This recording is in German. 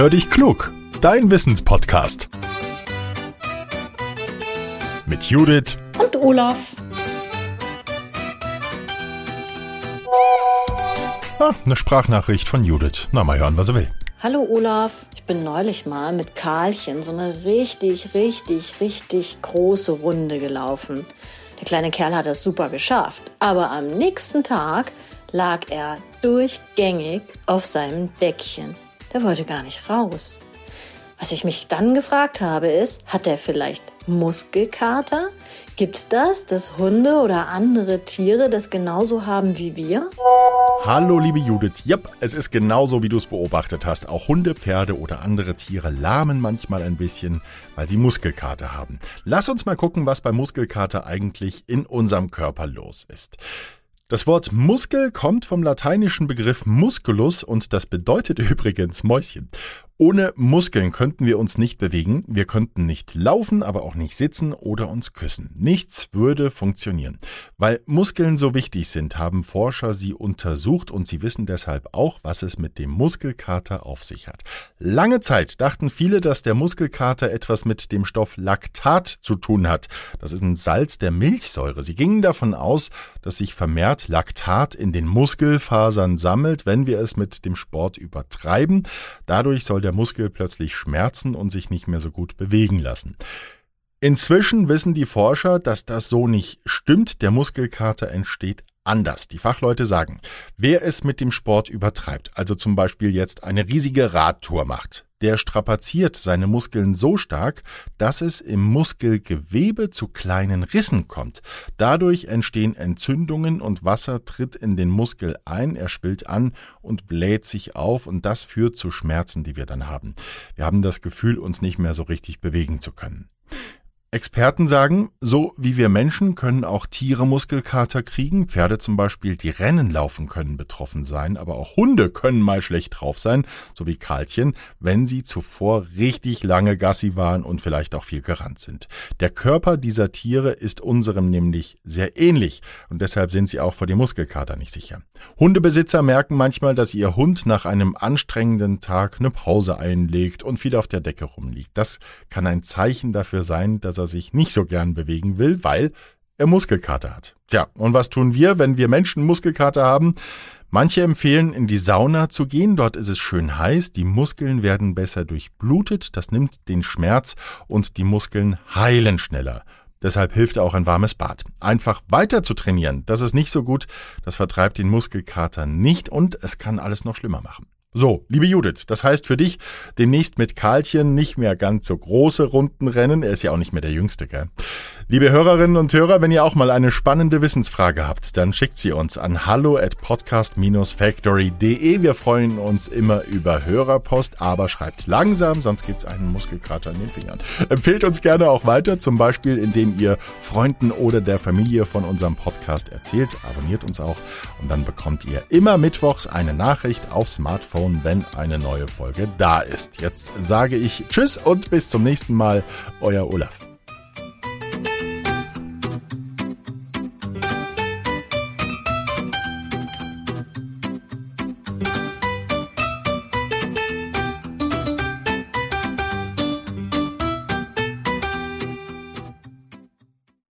Hör dich klug, dein Wissenspodcast. Mit Judith und Olaf. Ah, eine Sprachnachricht von Judith. Na, mal hören, was er will. Hallo Olaf, ich bin neulich mal mit Karlchen so eine richtig, richtig, richtig große Runde gelaufen. Der kleine Kerl hat es super geschafft, aber am nächsten Tag lag er durchgängig auf seinem Deckchen. Der wollte gar nicht raus. Was ich mich dann gefragt habe, ist, hat er vielleicht Muskelkater? Gibt's das, dass Hunde oder andere Tiere das genauso haben wie wir? Hallo, liebe Judith. Jep, es ist genauso, wie du es beobachtet hast. Auch Hunde, Pferde oder andere Tiere lahmen manchmal ein bisschen, weil sie Muskelkater haben. Lass uns mal gucken, was bei Muskelkater eigentlich in unserem Körper los ist. Das Wort Muskel kommt vom lateinischen Begriff musculus und das bedeutet übrigens Mäuschen. Ohne Muskeln könnten wir uns nicht bewegen, wir könnten nicht laufen, aber auch nicht sitzen oder uns küssen. Nichts würde funktionieren. Weil Muskeln so wichtig sind, haben Forscher sie untersucht und sie wissen deshalb auch, was es mit dem Muskelkater auf sich hat. Lange Zeit dachten viele, dass der Muskelkater etwas mit dem Stoff Laktat zu tun hat. Das ist ein Salz der Milchsäure. Sie gingen davon aus, dass sich vermehrt Laktat in den Muskelfasern sammelt, wenn wir es mit dem Sport übertreiben. Dadurch soll der der Muskel plötzlich schmerzen und sich nicht mehr so gut bewegen lassen. Inzwischen wissen die Forscher, dass das so nicht stimmt. Der Muskelkater entsteht anders. Die Fachleute sagen, wer es mit dem Sport übertreibt, also zum Beispiel jetzt eine riesige Radtour macht, der strapaziert seine Muskeln so stark, dass es im Muskelgewebe zu kleinen Rissen kommt. Dadurch entstehen Entzündungen und Wasser tritt in den Muskel ein, er schwillt an und bläht sich auf und das führt zu Schmerzen, die wir dann haben. Wir haben das Gefühl, uns nicht mehr so richtig bewegen zu können. Experten sagen, so wie wir Menschen können auch Tiere Muskelkater kriegen. Pferde zum Beispiel, die Rennen laufen, können betroffen sein, aber auch Hunde können mal schlecht drauf sein, so wie Karlchen, wenn sie zuvor richtig lange Gassi waren und vielleicht auch viel gerannt sind. Der Körper dieser Tiere ist unserem nämlich sehr ähnlich und deshalb sind sie auch vor dem Muskelkater nicht sicher. Hundebesitzer merken manchmal, dass ihr Hund nach einem anstrengenden Tag eine Pause einlegt und viel auf der Decke rumliegt. Das kann ein Zeichen dafür sein, dass er sich nicht so gern bewegen will, weil er Muskelkater hat. Tja, und was tun wir, wenn wir Menschen Muskelkater haben? Manche empfehlen, in die Sauna zu gehen. Dort ist es schön heiß, die Muskeln werden besser durchblutet, das nimmt den Schmerz und die Muskeln heilen schneller. Deshalb hilft auch ein warmes Bad. Einfach weiter zu trainieren, das ist nicht so gut, das vertreibt den Muskelkater nicht und es kann alles noch schlimmer machen. So, liebe Judith, das heißt für dich demnächst mit Karlchen nicht mehr ganz so große Runden rennen. Er ist ja auch nicht mehr der Jüngste, gell? Liebe Hörerinnen und Hörer, wenn ihr auch mal eine spannende Wissensfrage habt, dann schickt sie uns an hallo at podcast-factory.de. Wir freuen uns immer über Hörerpost, aber schreibt langsam, sonst gibt's einen Muskelkater in den Fingern. Empfehlt uns gerne auch weiter, zum Beispiel indem ihr Freunden oder der Familie von unserem Podcast erzählt. Abonniert uns auch und dann bekommt ihr immer mittwochs eine Nachricht auf Smartphone, wenn eine neue Folge da ist. Jetzt sage ich Tschüss und bis zum nächsten Mal, euer Olaf.